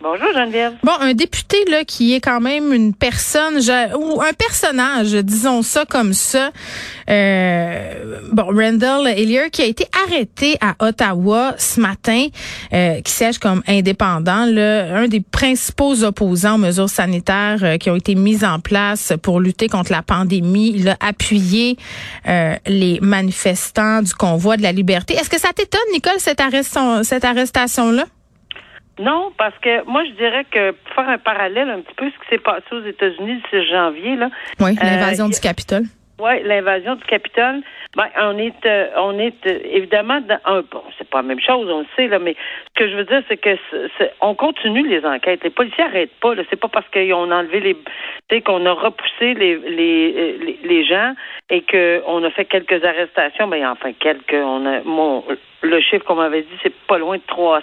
Bonjour, Geneviève. Bon, un député là qui est quand même une personne ou un personnage, disons ça comme ça. Euh, bon, Randall Hillier qui a été arrêté à Ottawa ce matin, euh, qui siège comme indépendant, là, un des principaux opposants aux mesures sanitaires euh, qui ont été mises en place pour lutter contre la pandémie. Il a appuyé euh, les manifestants du convoi de la liberté. Est-ce que ça t'étonne, Nicole, cette, arrestation, cette arrestation-là? Non, parce que moi, je dirais que pour faire un parallèle un petit peu, ce qui s'est passé aux États-Unis le 6 janvier, là. Oui, Euh, l'invasion du Capitole. Oui, l'invasion du Capitole. Ben, on est, euh, on est euh, évidemment dans un. Bon, c'est pas la même chose, on le sait là, mais ce que je veux dire, c'est que on continue les enquêtes. Les policiers n'arrêtent pas. Là, c'est pas parce qu'ils ont enlevé les, tu sais, qu'on a repoussé les, les, les, les gens et qu'on a fait quelques arrestations. Ben, enfin quelques. On a, mon, le chiffre qu'on m'avait dit, c'est pas loin de 300.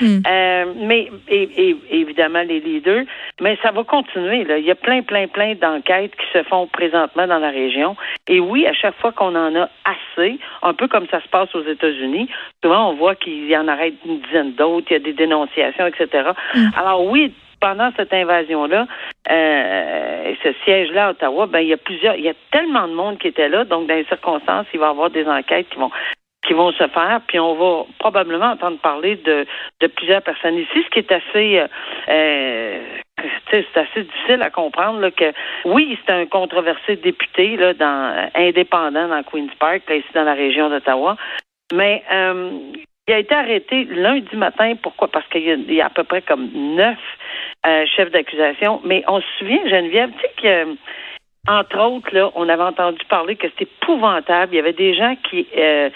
Mm. Euh, mais et, et- évidemment les leaders, mais ça va continuer. Là. Il y a plein, plein, plein d'enquêtes qui se font présentement dans la région. Et oui, à chaque fois qu'on en a assez, un peu comme ça se passe aux États-Unis, souvent on voit qu'il y en arrête une dizaine d'autres, il y a des dénonciations, etc. Alors oui, pendant cette invasion-là, euh, ce siège-là à Ottawa, ben il y a plusieurs, il y a tellement de monde qui était là, donc dans les circonstances, il va y avoir des enquêtes qui vont qui vont se faire, puis on va probablement entendre parler de, de plusieurs personnes ici, ce qui est assez, euh, euh, c'est assez difficile à comprendre là, que oui, c'est un controversé député là, dans indépendant dans Queens Park, là, ici dans la région d'Ottawa, mais euh, il a été arrêté lundi matin. Pourquoi? Parce qu'il y, y a à peu près comme neuf euh, chefs d'accusation. Mais on se souvient, Geneviève, tu sais que entre autres, là, on avait entendu parler que c'était épouvantable. Il y avait des gens qui euh,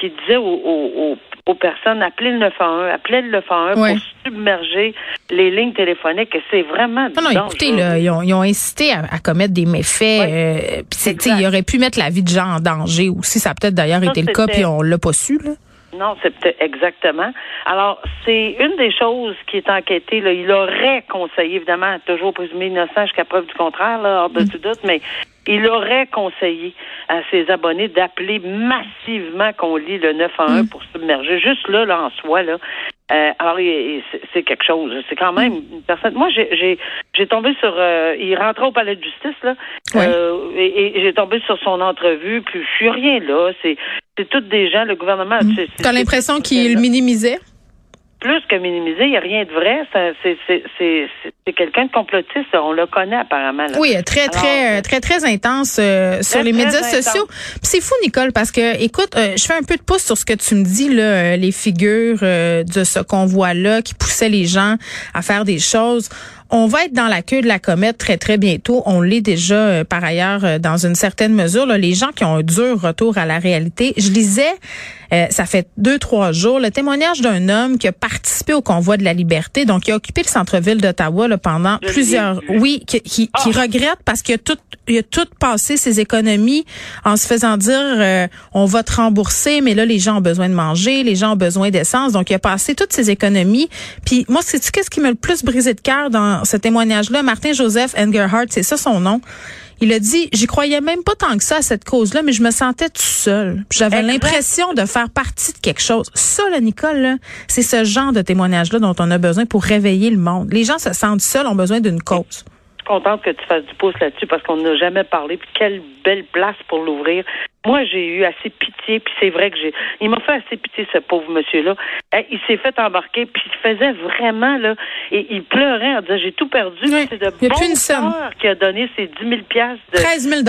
qui disaient aux, aux, aux- aux personnes appelez le 911, appelez le 911 Ouais. pour submerger les lignes téléphoniques. C'est vraiment Non, non, dangereux. écoutez, là, ils, ont, ils ont incité à, à commettre des méfaits. Ouais. euh, puis ils auraient pu mettre la vie de gens en danger aussi. Ça a peut-être d'ailleurs été le cas, puis on l'a pas su. Là. Non, c'est peut-être exactement. Alors, c'est une des choses qui est enquêtée. Là. Il aurait conseillé, évidemment, toujours présumé innocent jusqu'à preuve du contraire, là, hors de Mm. tout doute, mais il aurait conseillé à ses abonnés d'appeler massivement qu'on lit le 911 Mm. pour submerger. Juste là, là, en soi, là. Euh, alors, c'est- quelque chose. C'est quand même une personne. Moi, j'ai j'ai j'ai tombé sur. euh, il rentrait au palais de justice là, euh, et, et j'ai tombé sur son entrevue. Puis je suis rien là. C'est c'est tous des gens. Le gouvernement. c'est- T'as l'impression qu'il minimisait? Plus que minimiser, il n'y a rien de vrai. C'est c'est- c'est- c'est- c'est quelqu'un de complotiste. On le connaît apparemment. là. Oui, très, Alors, très, très, très intense euh, sur les médias intense. sociaux. C'est fou, Nicole, parce que, écoute, euh, je fais un peu de pouce sur ce que tu me dis, là, euh, les figures euh, de ce convoi-là qui poussait les gens à faire des choses. On va être dans la queue de la comète très, très bientôt. On l'est déjà, euh, par ailleurs, euh, dans une certaine mesure. Là, les gens qui ont un dur retour à la réalité. Je lisais, euh, ça fait deux, trois jours, le témoignage d'un homme qui a participé au convoi de la liberté, donc qui a occupé le centre-ville d'Ottawa là, pendant Je plusieurs... Oui, qui, qui, qui Ah! regrette parce qu'il a tout, il a tout passé ses économies en se faisant dire euh, on va te rembourser, mais là les gens ont besoin de manger, les gens ont besoin d'essence, donc il a passé toutes ses économies. Puis moi, c'est qu'est-ce qui m'a le plus brisé de cœur dans ce témoignage-là Martin Joseph Engerhardt, c'est ça son nom. Il a dit, j'y croyais même pas tant que ça à cette cause-là, mais je me sentais tout seul. J'avais l'impression de faire partie de quelque chose. Ça, là, Nicole, c'est ce genre de témoignage-là dont on a besoin pour réveiller le monde. Les gens se sentent seuls, ont besoin d'une cause. Contente que tu fasses du pouce là-dessus parce qu'on n'a jamais parlé. Puis quelle belle place pour l'ouvrir. Moi, j'ai eu assez pitié, puis c'est vrai que j'ai. Il m'a fait assez pitié, ce pauvre monsieur-là. Eh, il s'est fait embarquer, puis il faisait vraiment, là, et il pleurait en disant J'ai tout perdu. c'est de il bon plus une somme. qui a donné ses 10 000 piastres de. 13 000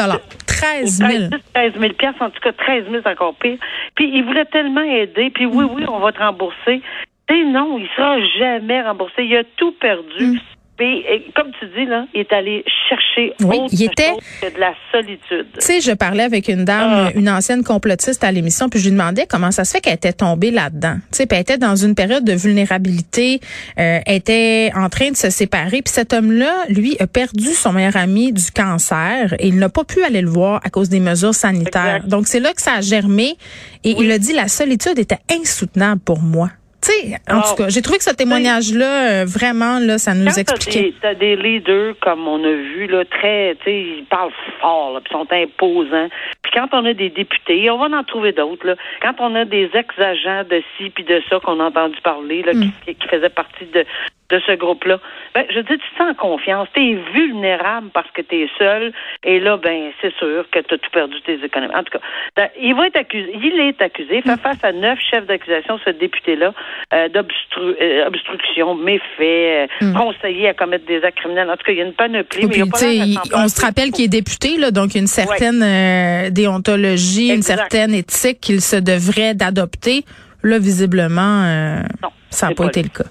13 000 13 000 piastres, en tout cas 13 000, c'est encore pire. Puis il voulait tellement aider, puis oui, oui, on va te rembourser. Et non, il sera jamais remboursé. Il a tout perdu. Mm. Puis, comme tu dis, là, il est allé chercher Oui, autre il était- chose que de la solitude. Tu sais, je parlais avec une dame, Ah. une ancienne complotiste à l'émission, puis je lui demandais comment ça se fait qu'elle était tombée là-dedans. Tu sais, puis elle était dans une période de vulnérabilité, euh, elle était en train de se séparer, puis cet homme-là, lui, a perdu son meilleur ami du cancer et il n'a pas pu aller le voir à cause des mesures sanitaires. Exact. Donc c'est là que ça a germé et il a dit la solitude était insoutenable pour moi. Tu sais, en tout cas, j'ai trouvé que ce témoignage-là, euh, vraiment, là, ça nous t'as expliquait. des, t'as des leaders, comme on a vu, là, très, tu sais, ils parlent fort, là, puis sont imposants. Puis quand on a des députés, et on va en trouver d'autres, là, quand on a des ex-agents de ci puis de ça qu'on a entendu parler, là, Mm. qui, qui faisaient partie de, de ce groupe-là, ben, je dis, tu te sens en confiance. Tu es vulnérable parce que tu es seul. Et là, ben, c'est sûr que tu as tout perdu tes économies. En tout cas, ben, il va être accusé. Il est accusé. Fait face à neuf chefs d'accusation, ce député-là, euh, d'obstru- euh, obstruction, méfait, euh, conseiller à commettre des actes criminels. En tout cas, il y a une panoplie. Et mais il a puis, pas il- on se rappelle qu'il est député, là, donc il y a une certaine euh, déontologie, une certaine éthique qu'il se devrait d'adopter. Là, visiblement, euh, Non, ça n'a pas pas été le cas.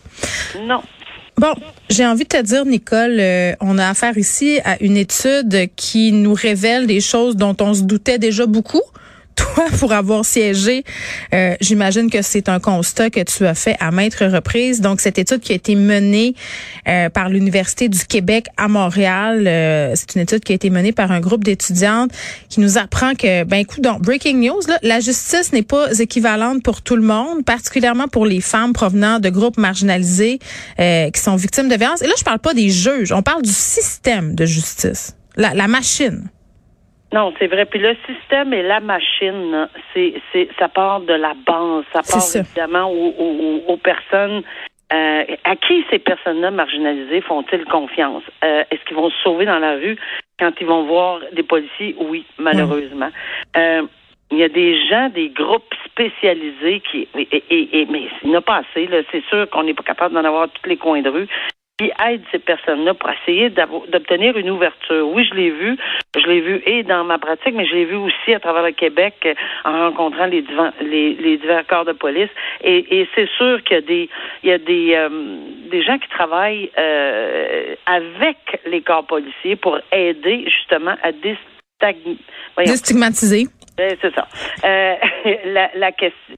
Non. Bon, j'ai envie de te dire, Nicole, euh, on a affaire ici à une étude qui nous révèle des choses dont on se doutait déjà beaucoup. Toi, pour avoir siégé, euh, j'imagine que c'est un constat que tu as fait à maintes reprises. Donc, cette étude qui a été menée euh, par l'Université du Québec à Montréal, euh, c'est une étude qui a été menée par un groupe d'étudiantes qui nous apprend que, ben écoute, donc, breaking news, là, la justice n'est pas équivalente pour tout le monde, particulièrement pour les femmes provenant de groupes marginalisés euh, qui sont victimes de violences. Et là, je parle pas des juges, on parle du système de justice, la, la machine. Non, c'est vrai. Puis le système et la machine, c'est, c'est, ça part de la base. Ça part ça. évidemment aux, aux- aux personnes. euh, à qui ces personnes-là marginalisées font-ils confiance? Euh, est-ce qu'ils vont se sauver dans la rue quand ils vont voir des policiers? Oui, malheureusement. Euh, il y a des gens, des groupes spécialisés qui, et, et- et- mais il n'y en a pas assez, là. C'est sûr qu'on n'est pas capable d'en avoir tous les coins de rue qui aident ces personnes-là pour essayer d'obtenir une ouverture. Oui, je l'ai vu. Je l'ai vu et dans ma pratique, mais je l'ai vu aussi à travers le Québec euh, en rencontrant les, divers, les, les divers corps de police. Et, et c'est sûr qu'il y a des, il y a des, euh, des gens qui travaillent euh, avec les corps policiers pour aider justement à Déstigmatisé. euh, c'est ça. Euh, la, la question,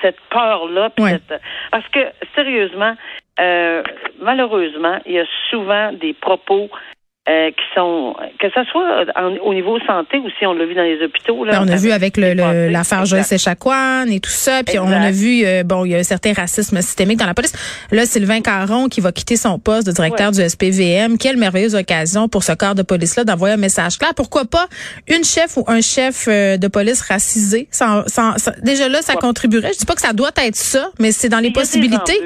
cette peur-là, cette- parce que sérieusement, euh, malheureusement, il y a souvent des propos euh, qui sont, que ce soit en- au niveau santé ou si on l'a vu dans les hôpitaux. Là, Ben, on a vu avec le, le- passé. l'affaire Exact. Joyce Echaquan et tout ça, puis on a vu euh, bon, il y a un certain racisme systémique dans la police. Là, Sylvain Caron qui va quitter son poste de directeur du SPVM. Quelle merveilleuse occasion pour ce corps de police là d'envoyer un message clair. Pourquoi pas une chef ou un chef euh, de police racisé? Sans- sans- sans- déjà là, ça contribuerait. Je dis pas que ça doit être ça, mais c'est dans les possibilités.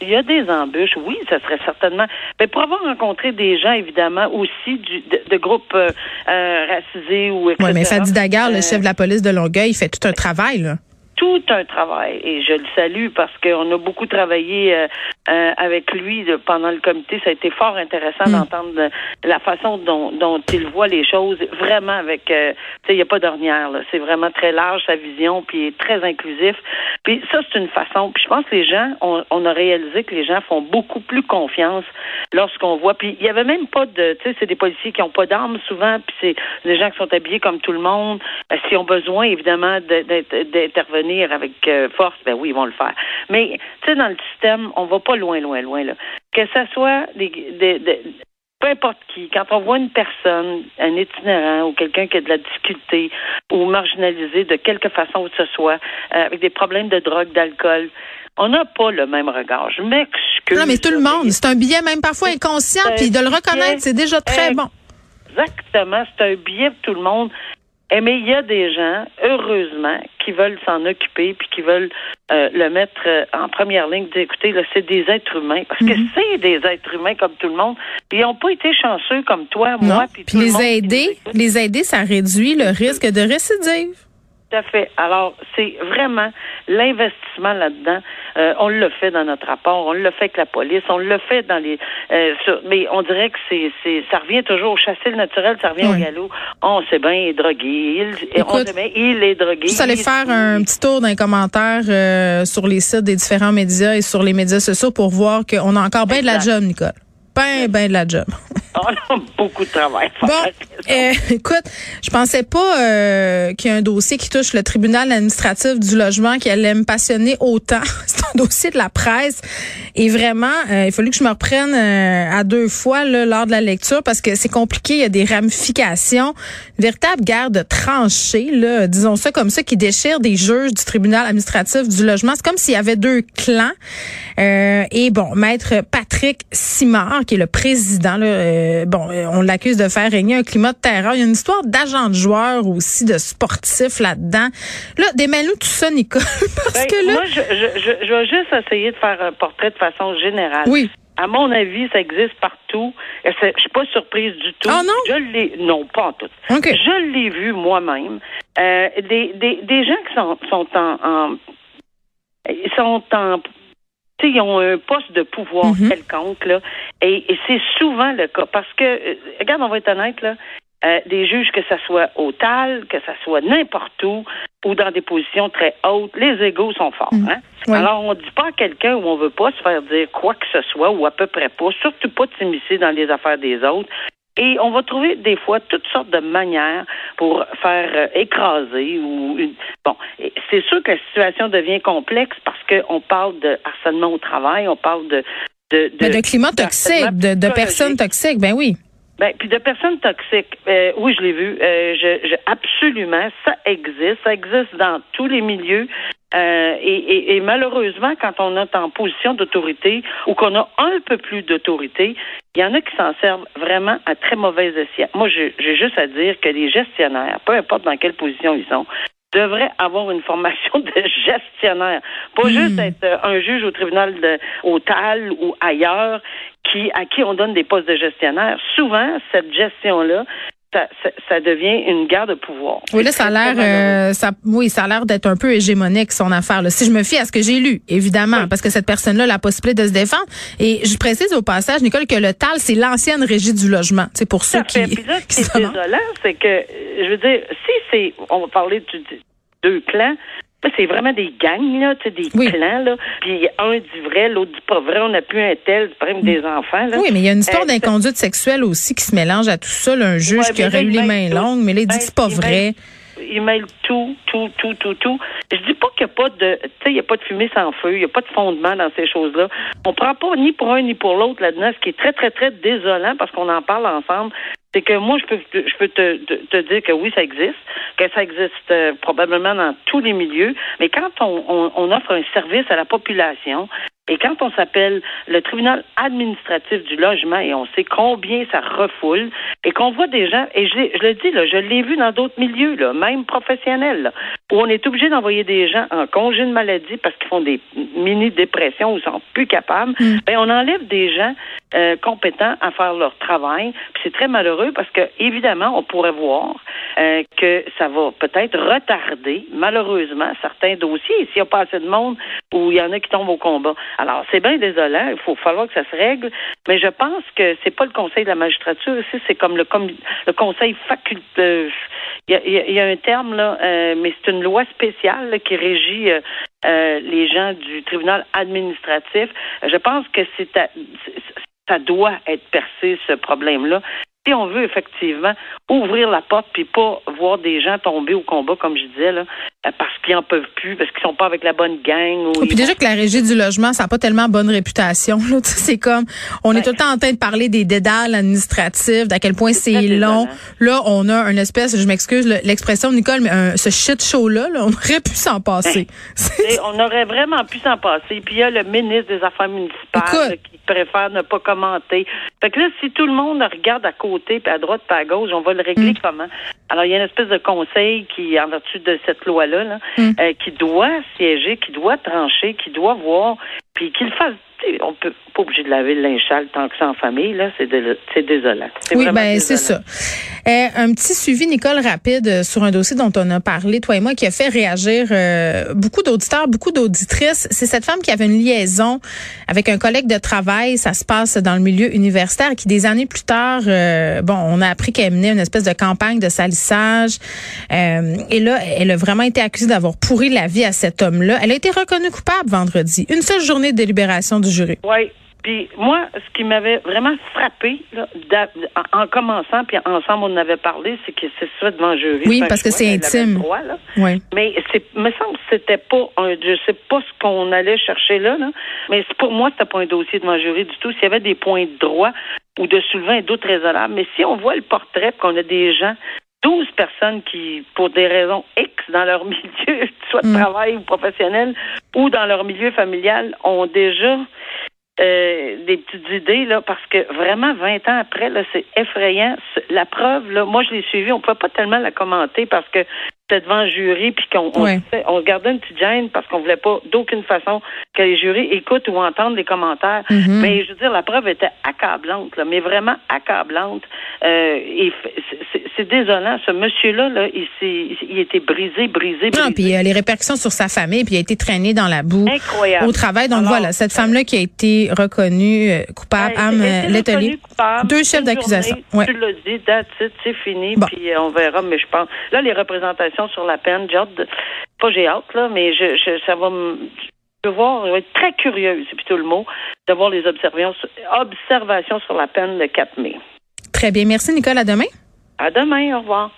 Il y a des embûches, oui, ça serait certainement. Mais pour avoir rencontré des gens, évidemment, aussi du, de, de groupes euh, euh, racisés ou etc. Oui, mais Fadi Daguerre, le euh, chef de la police de Longueuil, il fait tout un travail là. Tout un travail et je le salue parce qu'on a beaucoup travaillé euh, euh, avec lui pendant le comité. Ça a été fort intéressant Mm. d'entendre la façon dont, dont il voit les choses, vraiment avec, euh, tu sais, il n'y a pas d'ornière. là. C'est vraiment très large sa vision, puis il est très inclusif. Puis ça, c'est une façon. Puis je pense que les gens, on, on a réalisé que les gens font beaucoup plus confiance lorsqu'on voit. Puis il y avait même pas de, tu sais, c'est des policiers qui n'ont pas d'armes souvent, puis c'est des gens qui sont habillés comme tout le monde. Euh, S'ils ont besoin, évidemment, de- avec euh, force, ben oui, ils vont le faire. Mais, tu sais, dans le système, on va pas loin, loin, loin, là. Que ça soit des, des- des- peu importe qui, quand on voit une personne, un itinérant ou quelqu'un qui a de la difficulté ou marginalisé de quelque façon que ce soit, euh, avec des problèmes de drogue, d'alcool, on n'a pas le même regard. Je m'excuse. Non, mais tout le monde, c'est un billet même parfois inconscient, puis de le reconnaître, c'est déjà très bon. Exactement, c'est un billet pour tout le monde. Eh, mais il y a des gens, heureusement, qui veulent s'en occuper puis qui veulent euh, le mettre euh, en première ligne. D'écouter, là, c'est des êtres humains parce que mhm. c'est des êtres humains comme tout le monde. Ils n'ont pas été chanceux comme toi, moi, puis les le monde aider, les aider, ça réduit le risque de récidive. Tout à fait. Alors, c'est vraiment l'investissement là-dedans. Euh, on le fait dans notre rapport, on le fait avec la police, on le fait dans les. Euh, mais on dirait que c'est, c'est, ça revient toujours au chasser le naturel, ça revient au galop. On sait bien, il est drogué. Il, on sait bien, il est drogué. Vous allez faire un petit tour d'un commentaire euh, sur les sites des différents médias et sur les médias sociaux pour voir qu'on a encore bien de la job, Nicole. Ben, ben de la job. On a beaucoup de travail. Bon, euh, écoute, je pensais pas euh, qu'il y a un dossier qui touche le tribunal administratif du logement qui allait me passionner autant. C'est un dossier de la presse. Et vraiment, euh, il fallu que je me reprenne à deux fois là, lors de la lecture parce que c'est compliqué. Il y a des ramifications. Une véritable guerre de tranchées, là, disons ça comme ça, qui déchire des juges du tribunal administratif du logement. C'est comme s'il y avait deux clans. et bon, maître Patrick Simard, qui est le président, là, euh, bon, euh, on l'accuse de faire régner un climat de terreur. Il y a une histoire d'agents de joueurs aussi, de sportifs là-dedans. Là, démêle-nous tout ça, Nicole, parce ben, que là... Moi, je, je, je, vais juste essayer de faire un portrait de façon générale. Oui. À mon avis, ça existe partout. Je suis pas surprise du tout. Ah non? Je l'ai, non, pas en tout. Okay. Je l'ai vu moi-même. Euh, des, des, des gens qui sont, sont en, sont en ils ont un poste de pouvoir mhm. quelconque, là, et, c'est souvent le cas. Parce que, euh, regarde, on va être honnête, là, euh, des juges, que ce soit au TAL, que ce soit n'importe où, ou dans des positions très hautes, les égaux sont forts. Mhm. Hein? Alors, on ne dit pas à quelqu'un où on veut pas se faire dire quoi que ce soit, ou à peu près pas, surtout pas de s'immiscer dans les affaires des autres. Et on va trouver des fois toutes sortes de manières pour faire euh, écraser ou une... bon, c'est sûr que la situation devient complexe parce qu'on parle de harcèlement au travail, on parle de de, de, de climat toxique, de, de personnes toxiques, ben oui. Ben, puis de personnes toxiques, euh, oui, je l'ai vu. Euh, je, je, absolument, ça existe. Ça existe dans tous les milieux. Euh, et, et, et, malheureusement, quand on est en position d'autorité ou qu'on a un peu plus d'autorité, il y en a qui s'en servent vraiment à très mauvais escient. Moi, j'ai juste à dire que les gestionnaires, peu importe dans quelle position ils sont, devraient avoir une formation de gestionnaire. Pas hmm. juste être un juge au tribunal de, au TAL ou ailleurs qui, à qui on donne des postes de gestionnaire. Souvent, cette gestion-là, ça, ça, devient une guerre de pouvoir. Oui, là, ça a l'air, euh, ça, oui, ça a l'air d'être un peu hégémonique son affaire. Là. Si je me fie à ce que j'ai lu, évidemment, parce que cette personne-là a la possibilité de se défendre. Et je précise au passage, Nicole, que le TAL, c'est l'ancienne régie du logement. C'est pour ceux qui. Puis là, ce qui est désolant, c'est que, je veux dire, si c'est, on va parler de deux clans, c'est vraiment des gangs, là, des clans, là. Puis un dit vrai, l'autre dit pas vrai. On n'a plus un tel, même des enfants, là. Oui, mais il y a une histoire euh, d'inconduite sexuelle aussi qui se mélange à tout ça. un juge qui aurait eu les mains longues, mais là, il dit que c'est pas vrai. il mêle tout, tout, tout, tout, tout. Je dis pas qu'il n'y a pas de, tu sais, il y a pas de fumée sans feu, il n'y a pas de fondement dans ces choses-là. On prend pas ni pour un ni pour l'autre là-dedans, ce qui est très, très, très désolant parce qu'on en parle ensemble c'est que moi, je peux, je peux te, te, dire que oui, ça existe, que ça existe euh, probablement dans tous les milieux, mais quand on, on, on, offre un service à la population, et quand on s'appelle le tribunal administratif du logement et on sait combien ça refoule et qu'on voit des gens, et je, je le dis, là, je l'ai vu dans d'autres milieux, là, même professionnels, où on est obligé d'envoyer des gens en congé de maladie parce qu'ils font des mini-dépressions ou sont plus capables, mm. ben, on enlève des gens euh, compétents à faire leur travail. C'est très malheureux parce que, évidemment, on pourrait voir euh, que ça va peut-être retarder, malheureusement, certains dossiers. S'il n'y a pas assez de monde ou il y en a qui tombent au combat. Alors, c'est bien désolant. Il faut falloir que ça se règle. Mais je pense que c'est pas le conseil de la magistrature ici, c'est comme le, comme le conseil facultatif. Il y, a, un terme, là, euh, mais c'est une loi spéciale qui régit euh, euh, les gens du tribunal administratif. Je pense que c'est ça doit être percé, ce problème-là. Si on veut effectivement ouvrir la porte puis pas voir des gens tomber au combat, comme je disais, là, euh, parce qu'ils en peuvent plus, parce qu'ils sont pas avec la bonne gang. Ou oh, puis déjà que la régie du logement, ça n'a pas tellement bonne réputation. C'est comme, on est tout le temps en train de parler des dédales administratifs, d'à quel point c'est long. Là, on a une espèce, je m'excuse l'expression, Nicole, mais ce shit show-là, on aurait pu s'en passer. on aurait vraiment pu s'en passer. Puis il y a le ministre des Affaires municipales qui préfère ne pas commenter. Fait que là, si tout le monde regarde à côté, puis à droite, puis à gauche, on va le régler mm. comment? Alors, il y a une espèce de conseil qui, en vertu de cette loi-là, mm. euh, qui doit siéger, qui doit trancher, qui doit voir, puis qu'il fasse on peut pas obligé de laver le linge sale tant que c'est en famille là, c'est désolant. Oui, ben c'est ça. Euh, un petit suivi Nicole rapide euh, sur un dossier dont on a parlé toi et moi qui a fait réagir euh, beaucoup d'auditeurs, beaucoup d'auditrices. C'est cette femme qui avait une liaison avec un collègue de travail, ça se passe dans le milieu universitaire qui des années plus tard bon, on a appris qu'elle menait une espèce de campagne de salissage et là elle a vraiment été accusée d'avoir pourri la vie à cet homme-là. Elle a été reconnue coupable vendredi. Une seule journée de délibération du oui. Puis moi, ce qui m'avait vraiment frappé, en commençant, puis ensemble on en avait parlé, c'est que c'est ça devant le jury. Oui, parce que c'est intime. oui. Mais c'est, me semble que c'était pas un, je sais pas ce qu'on allait chercher là, là mais pour moi, c'était pas un dossier devant le jury du tout. S'il y avait des points de droit ou de soulever un doute raisonnable, mais si on voit le portrait, qu'on a des gens 12 personnes qui, pour des raisons X dans leur milieu, soit de mm. travail ou professionnel, ou dans leur milieu familial, ont déjà euh, des petites idées, là, parce que vraiment, 20 ans après, là, c'est effrayant. La preuve, là, moi, je l'ai suivie, on ne peut pas tellement la commenter parce que c'était devant le jury, puis qu'on on, on, gardait une petite gêne parce qu'on voulait pas d'aucune façon que les jurys écoutent ou entendent les commentaires. Mm-hmm. Mais je veux dire, la preuve était accablante, là, mais vraiment accablante. Euh, et c'est désolant. Ce monsieur-là, là, il, il était brisé, brisé, brisé. Non, puis euh, les répercussions sur sa famille, puis il a été traîné dans la boue Incroyable. au travail. Donc voilà, cette femme-là qui a été reconnue euh, coupable, Anne Letelier. Deux chefs d'accusation. Ouais. Tu l'as dit, c'est fini, puis on verra. Mais je pense, là, les représentations sur la peine, j'ai hâte de, pas j'ai hâte, là, mais je, je ça va me, je vais voir, je vais être très curieuse, c'est plutôt le mot, de voir les observations, observations sur la peine de 4 mai. Très bien. Merci, Nicole. À demain. À demain. Au revoir.